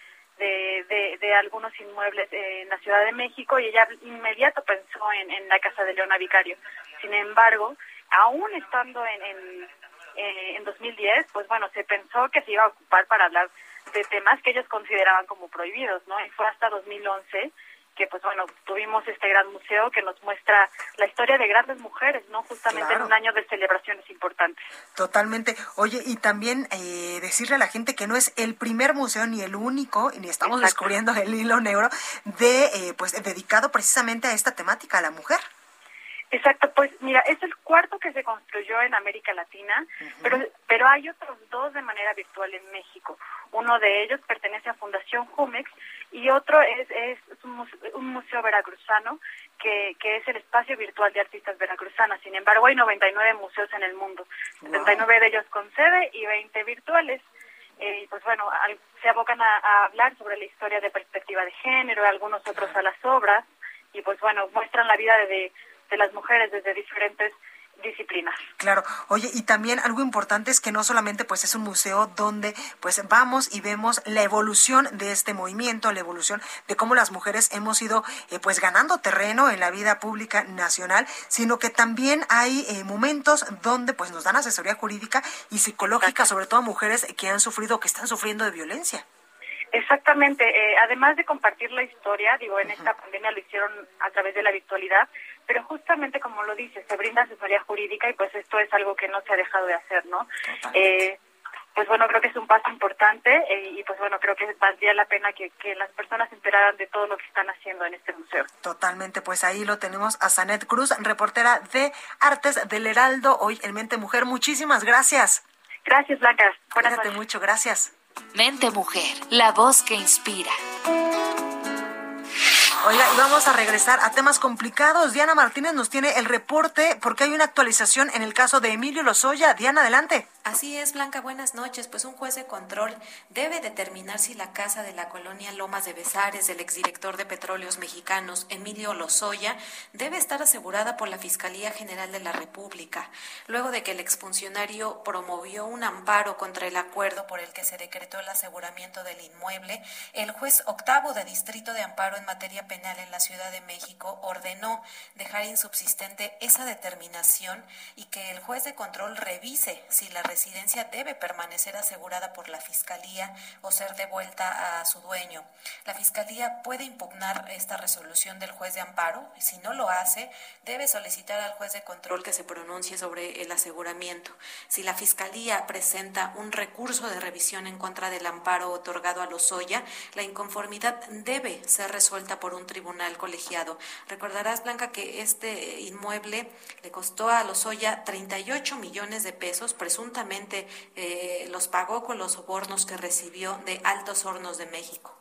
S18: de, de, algunos inmuebles en la Ciudad de México y ella inmediato pensó en, en la casa de Leona Vicario. Sin embargo, aún estando en, en, eh, en 2010, pues bueno, se pensó que se iba a ocupar para hablar de temas que ellos consideraban como prohibidos, ¿no? Y fue hasta 2011 que pues bueno, tuvimos este gran museo que nos muestra la historia de grandes mujeres, ¿no? Justamente en un año de celebraciones importantes.
S5: Totalmente. Oye, y también eh, decirle a la gente que no es el primer museo ni el único, y ni estamos descubriendo el hilo negro, de eh, pues dedicado precisamente a esta temática, a la mujer.
S18: Exacto, pues mira, es el cuarto que se construyó en América Latina, pero, pero hay otros dos de manera virtual en México. Uno de ellos pertenece a Fundación Jumex y otro es, es un, museo, veracruzano que, que es el espacio virtual de artistas veracruzanas. Sin embargo, hay 99 museos en el mundo, 79 de ellos con sede y 20 virtuales. Eh, y pues bueno, se abocan a, a hablar sobre la historia de perspectiva de género, algunos otros a las obras y pues bueno, muestran la vida de de las mujeres desde diferentes disciplinas.
S5: Claro. Oye, y también algo importante es que no solamente pues es un museo donde pues vamos y vemos la evolución de este movimiento, la evolución de cómo las mujeres hemos ido eh, pues ganando terreno en la vida pública nacional, sino que también hay eh, momentos donde pues nos dan asesoría jurídica y psicológica, sobre todo a mujeres que han sufrido que están sufriendo de violencia.
S18: Exactamente. Eh, además de compartir la historia, digo, en esta pandemia lo hicieron a través de la virtualidad, pero justamente como lo dice, se brinda asesoría jurídica y pues esto es algo que no se ha dejado de hacer, ¿no? Eh, pues bueno, creo que es un paso importante eh, y pues bueno, creo que valdría la pena que, que, las personas se enteraran de todo lo que están haciendo en este museo.
S5: Totalmente, pues ahí lo tenemos a Sanet Cruz, reportera de Artes del Heraldo, hoy en Mente Mujer. Muchísimas gracias.
S18: Gracias, Blanca.
S5: Buenas Cuídate mucho, gracias.
S17: Mente Mujer, la voz que inspira.
S5: Oiga, y vamos a regresar a temas complicados. Diana Martínez nos tiene el reporte porque hay una actualización en el caso de Emilio Lozoya. Diana, adelante.
S19: Así es, Blanca, buenas noches. Pues un juez de control debe determinar si la casa de la colonia Lomas de Besares del exdirector de Petróleos Mexicanos, Emilio Lozoya, debe estar asegurada por la Fiscalía General de la República, luego de que el exfuncionario promovió un amparo contra el acuerdo por el que se decretó el aseguramiento del inmueble. El juez octavo de Distrito de Amparo en materia penal en la Ciudad de México ordenó dejar insubsistente esa determinación y que el juez de control revise si la residencia debe permanecer asegurada por la Fiscalía o ser devuelta a su dueño. La Fiscalía puede impugnar esta resolución del juez de amparo y si no lo hace, debe solicitar al juez de control que se pronuncie sobre el aseguramiento. Si la Fiscalía presenta un recurso de revisión en contra del amparo otorgado a Lozoya, la inconformidad debe ser resuelta por un tribunal colegiado. Recordarás, Blanca, que este inmueble le costó a Lozoya 38 millones de pesos, presuntamente eh, los pagó con los sobornos que recibió de Altos Hornos de México.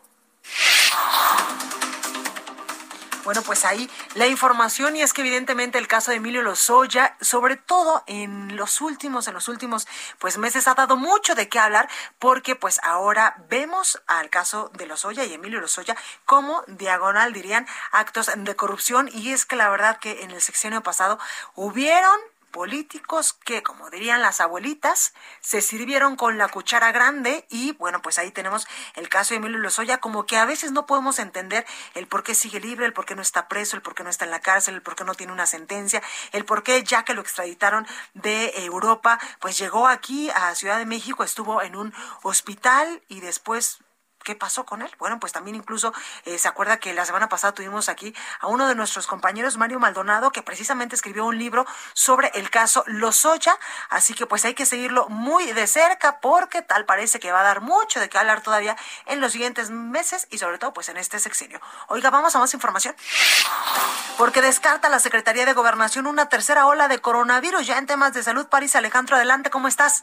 S5: Bueno, pues ahí la información y es que evidentemente el caso de Emilio Lozoya, sobre todo en los últimos, en los últimos pues meses ha dado mucho de qué hablar porque pues ahora vemos al caso de Lozoya y Emilio Lozoya como diagonal dirían actos de corrupción. Y es que la verdad que en el sexenio pasado hubieron políticos que, como dirían las abuelitas, se sirvieron con la cuchara grande y bueno, pues ahí tenemos el caso de Emilio Lozoya, como que a veces no podemos entender el por qué sigue libre, el por qué no está preso, el por qué no está en la cárcel, el por qué no tiene una sentencia, el por qué ya que lo extraditaron de Europa, pues llegó aquí a Ciudad de México, estuvo en un hospital y después ¿Qué pasó con él? Bueno, pues también incluso eh, se acuerda que la semana pasada tuvimos aquí a uno de nuestros compañeros, Mario Maldonado, que precisamente escribió un libro sobre el caso Lozoya, así que pues hay que seguirlo muy de cerca porque tal parece que va a dar mucho de qué hablar todavía en los siguientes meses y sobre todo pues en este sexenio. Oiga, vamos a más información. Porque descarta la Secretaría de Gobernación una tercera ola de coronavirus ya en temas de salud. París Alejandro, adelante, ¿cómo estás?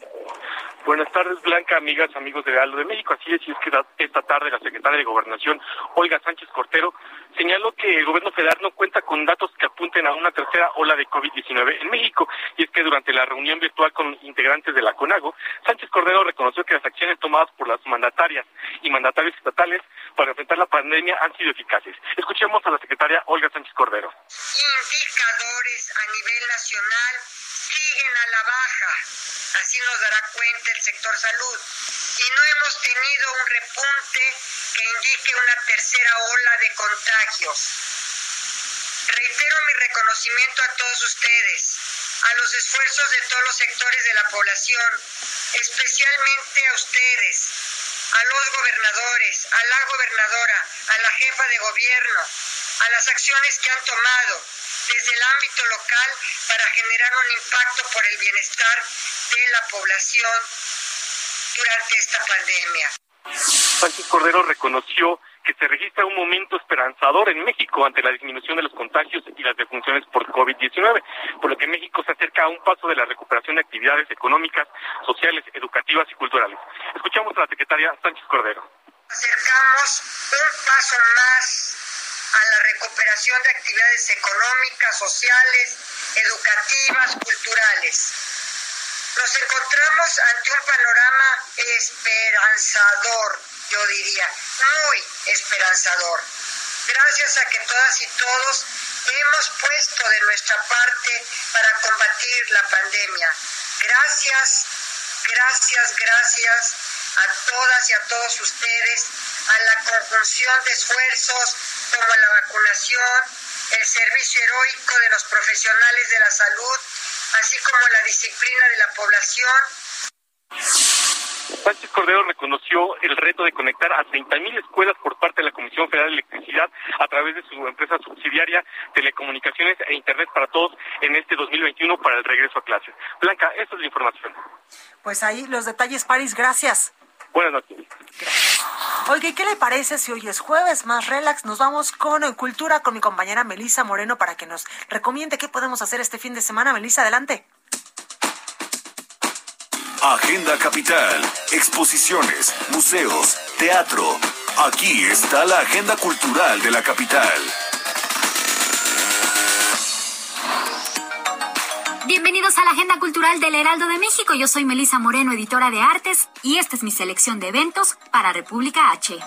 S20: Buenas tardes, Blanca, amigas, amigos de Aldo de México. Así es, y es que esta tarde la secretaria de Gobernación, Olga Sánchez Cortero, señaló que el gobierno federal no cuenta con datos que apunten a una tercera ola de COVID-19 en México. Y es que durante la reunión virtual con integrantes de la CONAGO, Sánchez Cordero reconoció que las acciones tomadas por las mandatarias y mandatarios estatales para enfrentar la pandemia han sido eficaces. Escuchemos a la secretaria Olga Sánchez Cordero.
S21: Indicadores a nivel nacional siguen a la baja Así nos dará cuenta el sector salud. Y no hemos tenido un repunte que indique una tercera ola de contagios. Reitero mi reconocimiento a todos ustedes, a los esfuerzos de todos los sectores de la población, especialmente a ustedes, a los gobernadores, a la gobernadora, a la jefa de gobierno, a las acciones que han tomado desde el ámbito local para generar un impacto por el bienestar de la población durante esta pandemia.
S20: Sánchez Cordero reconoció que se registra un momento esperanzador en México ante la disminución de los contagios y las defunciones por COVID-19, por lo que México se acerca a un paso de la recuperación de actividades económicas, sociales, educativas y culturales. Escuchamos a la secretaria Sánchez Cordero.
S21: Acercamos un paso más a la recuperación de actividades económicas, sociales, educativas, culturales. Nos encontramos ante un panorama esperanzador, yo diría, muy esperanzador. Gracias a que todas y todos hemos puesto de nuestra parte para combatir la pandemia. Gracias, gracias, gracias a todas y a todos ustedes, a la conjunción de esfuerzos como la vacunación, el servicio heroico de los profesionales de la salud, así como la disciplina de la población.
S20: Sánchez Cordero reconoció el reto de conectar a 30.000 escuelas por parte de la Comisión Federal de Electricidad a través de su empresa subsidiaria Telecomunicaciones e Internet para Todos en este 2021 para el regreso a clases. Blanca, esta es la información.
S5: Pues ahí los detalles, París, gracias.
S20: Buenas noches.
S5: Oye, ¿qué le parece si hoy es jueves más relax? Nos vamos con Cultura con mi compañera Melisa Moreno para que nos recomiende qué podemos hacer este fin de semana. Melisa, adelante.
S4: Agenda Capital, exposiciones, museos, teatro. Aquí está la agenda cultural de la capital.
S22: Bienvenidos a la Agenda Cultural del Heraldo de México. Yo soy Melisa Moreno, editora de artes, y esta es mi selección de eventos para República H.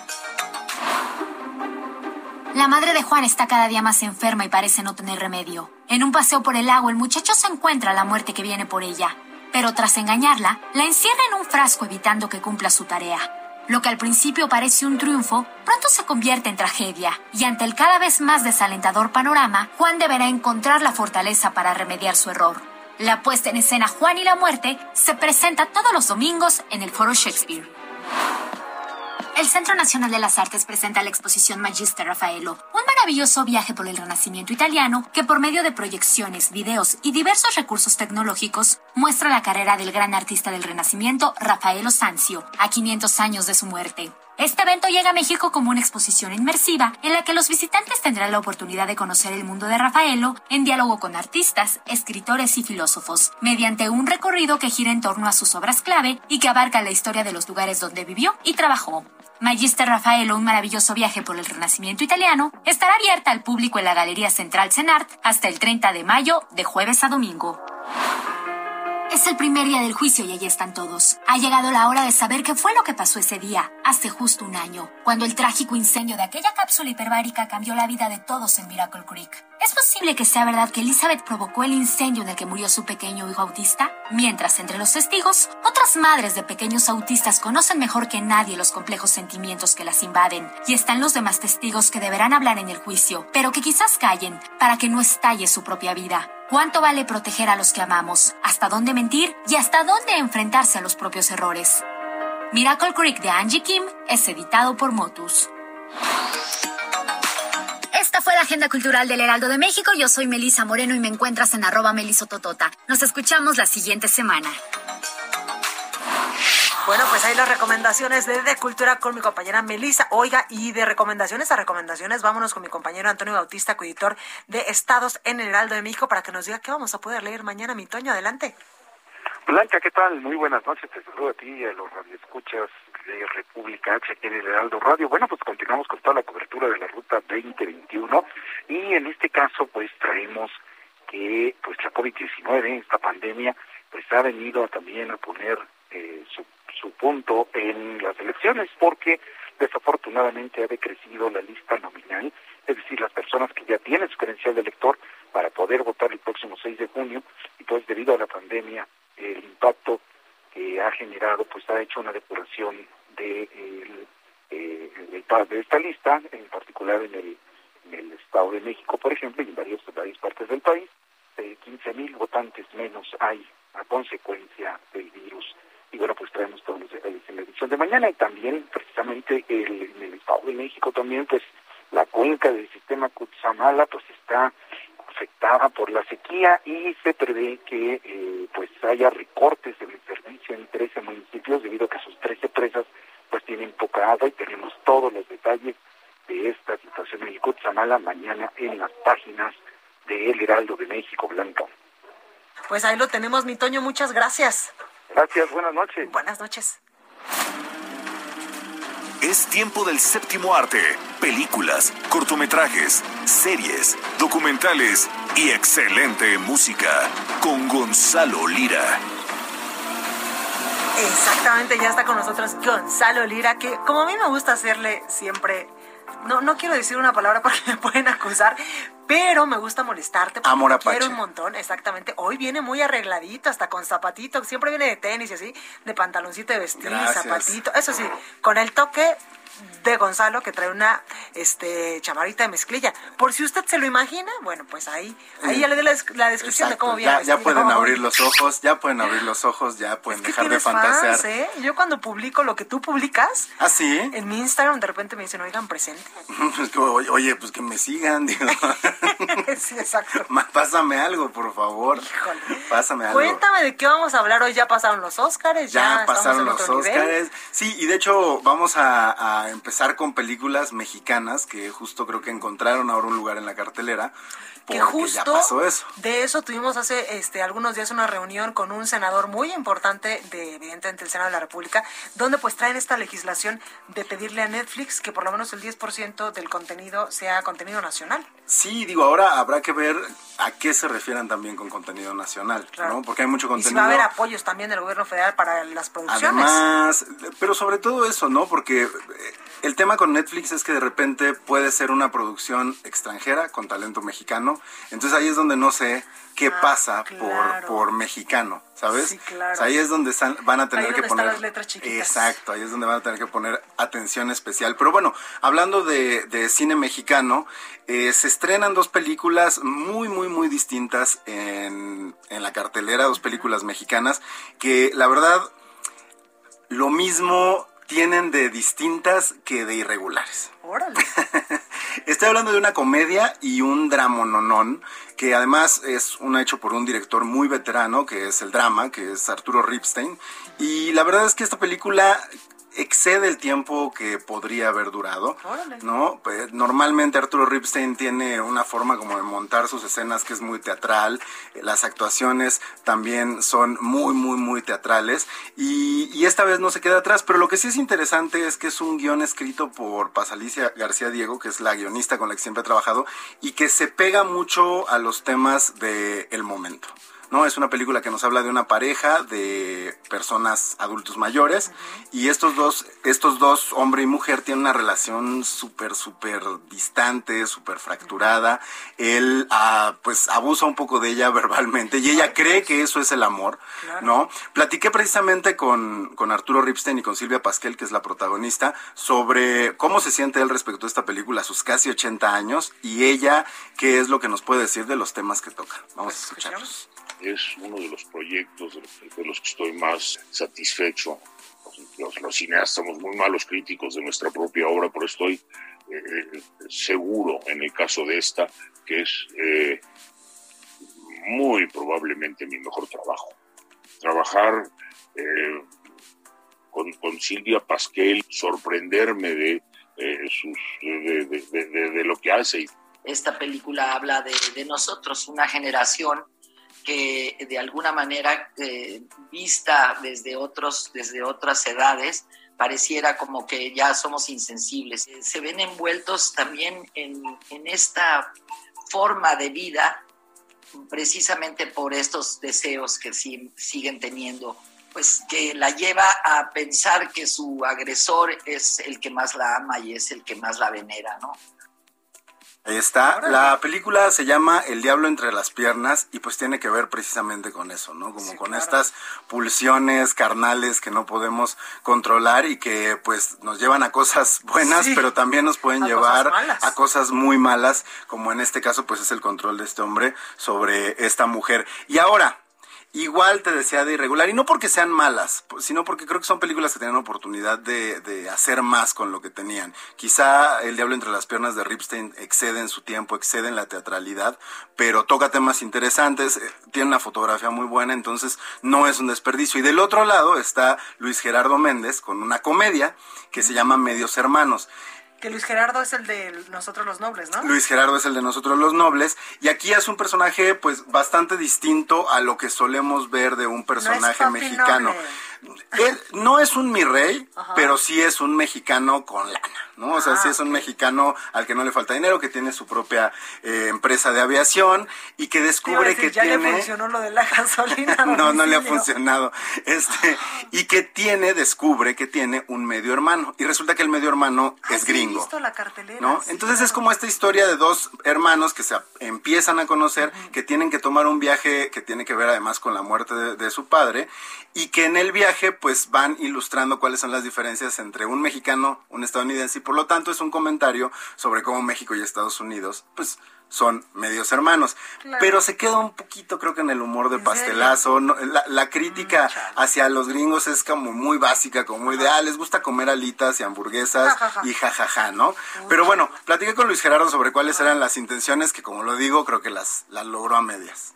S22: La madre de Juan está cada día más enferma y parece no tener remedio. En un paseo por el lago, el muchacho se encuentra la muerte que viene por ella, pero tras engañarla, la encierra en un frasco evitando que cumpla su tarea. Lo que al principio parece un triunfo, pronto se convierte en tragedia, y ante el cada vez más desalentador panorama, Juan deberá encontrar la fortaleza para remediar su error. La puesta en escena Juan y la muerte se presenta todos los domingos en el Foro Shakespeare. El Centro Nacional de las Artes presenta la exposición Magister Raffaello, un maravilloso viaje por el Renacimiento italiano que por medio de proyecciones, videos y diversos recursos tecnológicos muestra la carrera del gran artista del Renacimiento Raffaello Sanzio, a 500 años de su muerte. Este evento llega a México como una exposición inmersiva en la que los visitantes tendrán la oportunidad de conocer el mundo de Rafaelo en diálogo con artistas, escritores y filósofos, mediante un recorrido que gira en torno a sus obras clave y que abarca la historia de los lugares donde vivió y trabajó. Magister Rafaelo, un maravilloso viaje por el Renacimiento italiano, estará abierta al público en la Galería Central Cenart hasta el 30 de mayo, de jueves a domingo. Es el primer día del juicio y allí están todos. Ha llegado la hora de saber qué fue lo que pasó ese día, hace justo un año, cuando el trágico incendio de aquella cápsula hiperbárica cambió la vida de todos en Miracle Creek. ¿Es posible que sea verdad que Elizabeth provocó el incendio en el que murió su pequeño hijo autista? Mientras entre los testigos, otras madres de pequeños autistas conocen mejor que nadie los complejos sentimientos que las invaden, y están los demás testigos que deberán hablar en el juicio, pero que quizás callen para que no estalle su propia vida. ¿Cuánto vale proteger a los que amamos? ¿Hasta dónde mentir? ¿Y hasta dónde enfrentarse a los propios errores? Miracle Creek de Angie Kim es editado por Motus. Esta fue la Agenda Cultural del Heraldo de México. Yo soy Melisa Moreno y me encuentras en arroba melisototota. Nos escuchamos la siguiente semana.
S5: Bueno, pues ahí las recomendaciones de, Cultura con mi compañera Melisa. Oiga, y de recomendaciones a recomendaciones, vámonos con mi compañero Antonio Bautista, coeditor de Estados en el Heraldo de México, para que nos diga qué vamos a poder leer mañana. Mi Toño, adelante.
S23: Blanca, ¿qué tal? Muy buenas noches. Te saludo a ti y a los radioescuchas de República H aquí en el Heraldo Radio. Bueno, pues continuamos con toda la cobertura de la Ruta 2021 y en este caso pues traemos que pues la COVID-19, esta pandemia, pues ha venido también a poner eh, su su punto en las elecciones porque desafortunadamente ha decrecido la lista nominal, es decir, las personas que ya tienen su credencial de elector para poder votar el próximo 6 de junio y pues debido a la pandemia el impacto que ha generado pues ha hecho una depuración de, el, eh, de esta lista, en particular en el, en el Estado de México, por ejemplo, y en varias, varias partes del país, eh, 15 mil votantes menos hay a consecuencia del virus y bueno, pues traemos todos los detalles en la edición de mañana y también precisamente el, en el Estado de México también pues la cuenca del sistema Cutzamala pues está afectada por la sequía y se prevé que eh, pues haya recortes en el servicio en 13 municipios debido a que sus 13 presas pues tienen poca agua y tenemos todos los detalles de esta situación en Cutzamala mañana en las páginas de El Heraldo de México Blanco.
S5: Pues ahí lo tenemos, mi Toño, muchas gracias.
S23: Gracias, buenas noches.
S5: Buenas noches.
S4: Es tiempo del séptimo arte. Películas, cortometrajes, series, documentales y excelente música con Gonzalo Lira.
S5: Exactamente, ya está con nosotros Gonzalo Lira, que como a mí me gusta hacerle siempre no, no quiero decir una palabra porque me pueden acusar, pero me gusta molestarte porque
S24: Amor
S5: quiero un montón, exactamente. Hoy viene muy arregladito, hasta con zapatito, siempre viene de tenis y así, de pantaloncito de vestir,
S24: Gracias.
S5: zapatito, eso sí, con el toque de Gonzalo que trae una este chamarrita de mezclilla. Por si usted se lo imagina, bueno, pues ahí ahí ya le doy la, des- la descripción de cómo viene.
S24: Ya, ya pueden abrir los ojos, ya pueden abrir los ojos, ya pueden dejar de fantasear.
S5: fans, ¿eh? Yo cuando publico lo que tú publicas,
S24: ¿Ah, sí?
S5: en mi Instagram de repente me dicen, oigan, presente.
S24: Oye, pues que me sigan, digo.
S5: sí, exacto.
S24: Pásame algo, por favor. Pásame algo.
S5: Cuéntame de qué vamos a hablar hoy. Ya pasaron los Óscares, ya,
S24: pasaron los. Óscares. Sí, y de hecho vamos a, a empezar con películas mexicanas que justo creo que encontraron ahora un lugar en la cartelera.
S5: Que justo de eso tuvimos hace este algunos días una reunión con un senador muy importante de evidentemente el Senado de la República, donde pues traen esta legislación de pedirle a Netflix que por lo menos el 10% del contenido sea contenido nacional.
S24: Sí, digo, ahora habrá que ver a qué se refieran también con contenido nacional, ¿no? Porque hay mucho contenido. Y si
S5: va a haber apoyos también del gobierno federal para las producciones.
S24: Además, pero sobre todo eso, ¿no? Porque eh, el tema con Netflix es que de repente puede ser una producción extranjera con talento mexicano. Entonces ahí es donde no sé qué ah, pasa por, por mexicano, ¿sabes?
S5: Sí, claro.
S24: ahí es donde van a tener que poner...
S5: las letras chiquitas.
S24: Exacto, ahí es donde van a tener que poner atención especial. Pero bueno, hablando de, cine mexicano, eh, se estrenan dos películas muy, muy, muy distintas en, en la cartelera, dos películas mexicanas, que la verdad, lo mismo tienen de distintas que de irregulares.
S5: Órale.
S24: Estoy hablando de una comedia y un dramononón, que además es un hecho por un director muy veterano, que es el drama, que es Arturo Ripstein. Y la verdad es que esta película excede el tiempo que podría haber durado, ¿no? Pues, normalmente Arturo Ripstein tiene una forma como de montar sus escenas que es muy teatral, las actuaciones también son muy, muy, muy teatrales y, y esta vez no se queda atrás, pero lo que sí es interesante es que es un guion escrito por Pasalicia García Diego, que es la guionista con la que siempre he trabajado y que se pega mucho a los temas del momento. ¿No? Es una película que nos habla de una pareja de personas adultos mayores y estos dos, estos dos, hombre y mujer, tienen una relación súper, súper distante, súper fracturada. Él, ah, pues, abusa un poco de ella verbalmente y ella cree que eso es el amor, ¿no? Platiqué precisamente con, con Arturo Ripstein y con Silvia Pasquel, que es la protagonista, sobre cómo se siente él respecto a esta película a sus casi 80 años y ella qué es lo que nos puede decir de los temas que toca. Vamos a pues, escucharlos
S25: es uno de los proyectos de los que estoy más satisfecho. Los, cineastas somos muy malos críticos de nuestra propia obra, pero estoy eh, seguro en el caso de esta que es eh, muy probablemente mi mejor trabajo. Trabajar eh, con, con, Silvia Pasquel, sorprenderme de, sus, de, lo que hace.
S26: Esta película habla de nosotros, una generación que de alguna manera eh, vista desde, otros, desde otras edades pareciera como que ya somos insensibles. Eh, se ven envueltos también en, en esta forma de vida precisamente por estos deseos que siguen teniendo, pues que la lleva a pensar que su agresor es el que más la ama y es el que más la venera, ¿no?
S24: Ahí está. La película se llama El diablo entre las piernas y pues tiene que ver precisamente con eso, ¿no? Como con estas pulsiones carnales que no podemos controlar y que pues nos llevan a cosas buenas, pero también nos pueden llevar a cosas muy malas, como en este caso pues es el control de este hombre sobre esta mujer. Y ahora, igual te decía de irregular, y no porque sean malas, sino porque creo que son películas que tienen oportunidad de, de, hacer más con lo que tenían. Quizá El Diablo entre las piernas de Ripstein excede en su tiempo, excede en la teatralidad, pero toca temas interesantes, eh, tiene una fotografía muy buena, entonces no es un desperdicio. Y del otro lado está Luis Gerardo Méndez con una comedia que se llama Medios Hermanos.
S5: Que Luis Gerardo es el de Nosotros los Nobles, ¿no?
S24: Luis Gerardo es el de Nosotros los Nobles. Y aquí es un personaje, pues, bastante distinto a lo que solemos ver de un personaje mexicano. Él no es un mi rey, pero sí es un mexicano con lana, ¿no? O sea, sí ah, es un mexicano al que no le falta dinero, que tiene su propia eh, empresa de aviación y que descubre que
S5: ya
S24: tiene.
S5: le funcionó lo de la gasolina.
S24: no, no le ha funcionado. Este, y que tiene, descubre que tiene un medio hermano. Y resulta que el medio hermano ah, es gringo.
S5: visto la cartelera,
S24: ¿no? Entonces es como esta historia de dos hermanos que se empiezan a conocer, que tienen que tomar un viaje que tiene que ver además con la muerte de su padre, y que en el viaje pues van ilustrando cuáles son las diferencias entre un mexicano, un estadounidense y por lo tanto es un comentario sobre cómo México y Estados Unidos pues son medios hermanos. Pero se queda un poquito, creo que en el humor de pastelazo. la, crítica mm, hacia los gringos es como muy básica, como muy de, ah, les gusta comer alitas y hamburguesas y jajaja, ¿no? Pero bueno, platiqué con Luis Gerardo sobre cuáles eran las intenciones que, como lo digo, creo que las, las logró a medias.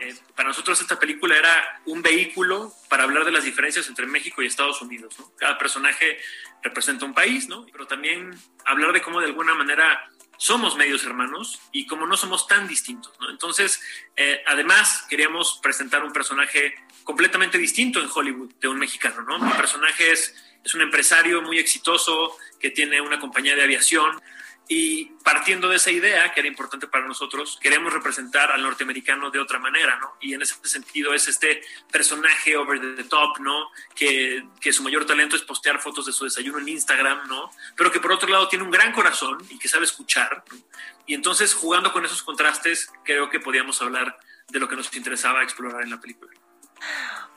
S27: Eh, para nosotros esta película era un vehículo para hablar de las diferencias entre México y Estados Unidos, ¿no? Cada personaje representa un país, ¿no? Pero también hablar de cómo de alguna manera somos medios hermanos y como no somos tan distintos. ¿no? Entonces, eh, además, queríamos presentar un personaje completamente distinto en Hollywood de un mexicano. ¿no? Mi personaje es, es un empresario muy exitoso que tiene una compañía de aviación y partiendo de esa idea, que era importante para nosotros, queremos representar al norteamericano de otra manera, ¿no? Y en ese sentido es este personaje over the top, ¿no? Que, que, su mayor talento es postear fotos de su desayuno en Instagram, ¿no? Pero que por otro lado tiene un gran corazón y que sabe escuchar. ¿no? Y entonces, jugando con esos contrastes, creo que podíamos hablar de lo que nos interesaba explorar en la película.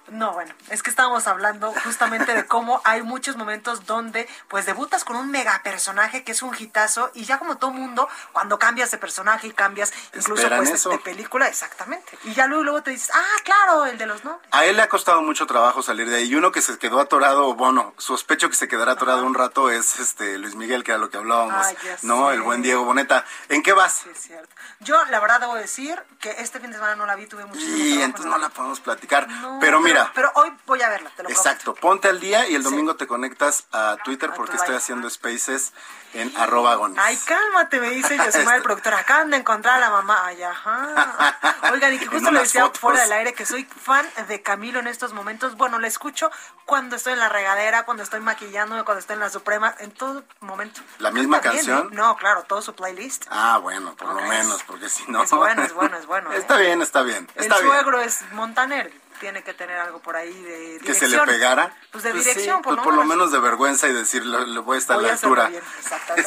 S5: No, bueno, es que estábamos hablando justamente de cómo hay muchos momentos donde pues debutas con un mega personaje que es un hitazo y ya como todo mundo, cuando cambias de personaje y cambias incluso pues de película, exactamente. Y ya luego, luego te dices, ah, claro, el de los no.
S24: A él le ha costado mucho trabajo salir de ahí y uno que se quedó atorado, bueno, sospecho que se quedará atorado Ajá. un rato es este Luis Miguel, que era lo que hablábamos, ah, ¿no? Sé. El buen Diego Boneta. ¿En qué vas?
S5: Sí, es cierto. Yo la verdad debo decir que este fin de semana no la vi, tuve muchísimo
S24: Y entonces no la podemos platicar, no, pero mira,
S5: pero hoy voy a verla, te lo
S24: Exacto,
S5: prometo.
S24: ponte al día y el domingo sí. te conectas a Twitter a porque estoy haciendo spaces en arroba gonis.
S5: Ay, cálmate, me dice Yosimar, el productor. Acaban de encontrar a la mamá. Ay, ajá. Oigan, y que justo le decía fotos. fuera del aire que soy fan de Camilo en estos momentos. Bueno, le escucho cuando estoy en la regadera, cuando estoy maquillándome, cuando estoy en la Suprema, en todo momento.
S24: ¿La misma
S5: Está
S24: canción?
S5: Bien, ¿eh? No, claro, todo su playlist.
S24: Ah, bueno, por okay. lo menos, porque si no...
S5: Es bueno, es bueno, es bueno. ¿eh?
S24: Está bien, está bien. Está
S5: el
S24: bien.
S5: suegro es Montaner tiene que tener algo por ahí de
S24: dirección. ¿Que se le pegara?
S5: Pues de pues dirección,
S24: sí, por, pues por lo menos de vergüenza y decir, le, voy a estar
S5: voy
S24: a la altura.
S5: Bien.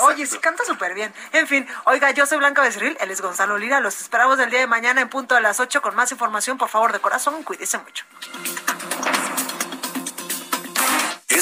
S5: Oye, sí canta súper bien. En fin, oiga, yo soy Blanca Becerril, él es Gonzalo Lira. Los esperamos el día de mañana en punto de las 8 con más información. Por favor, de corazón, cuídese mucho.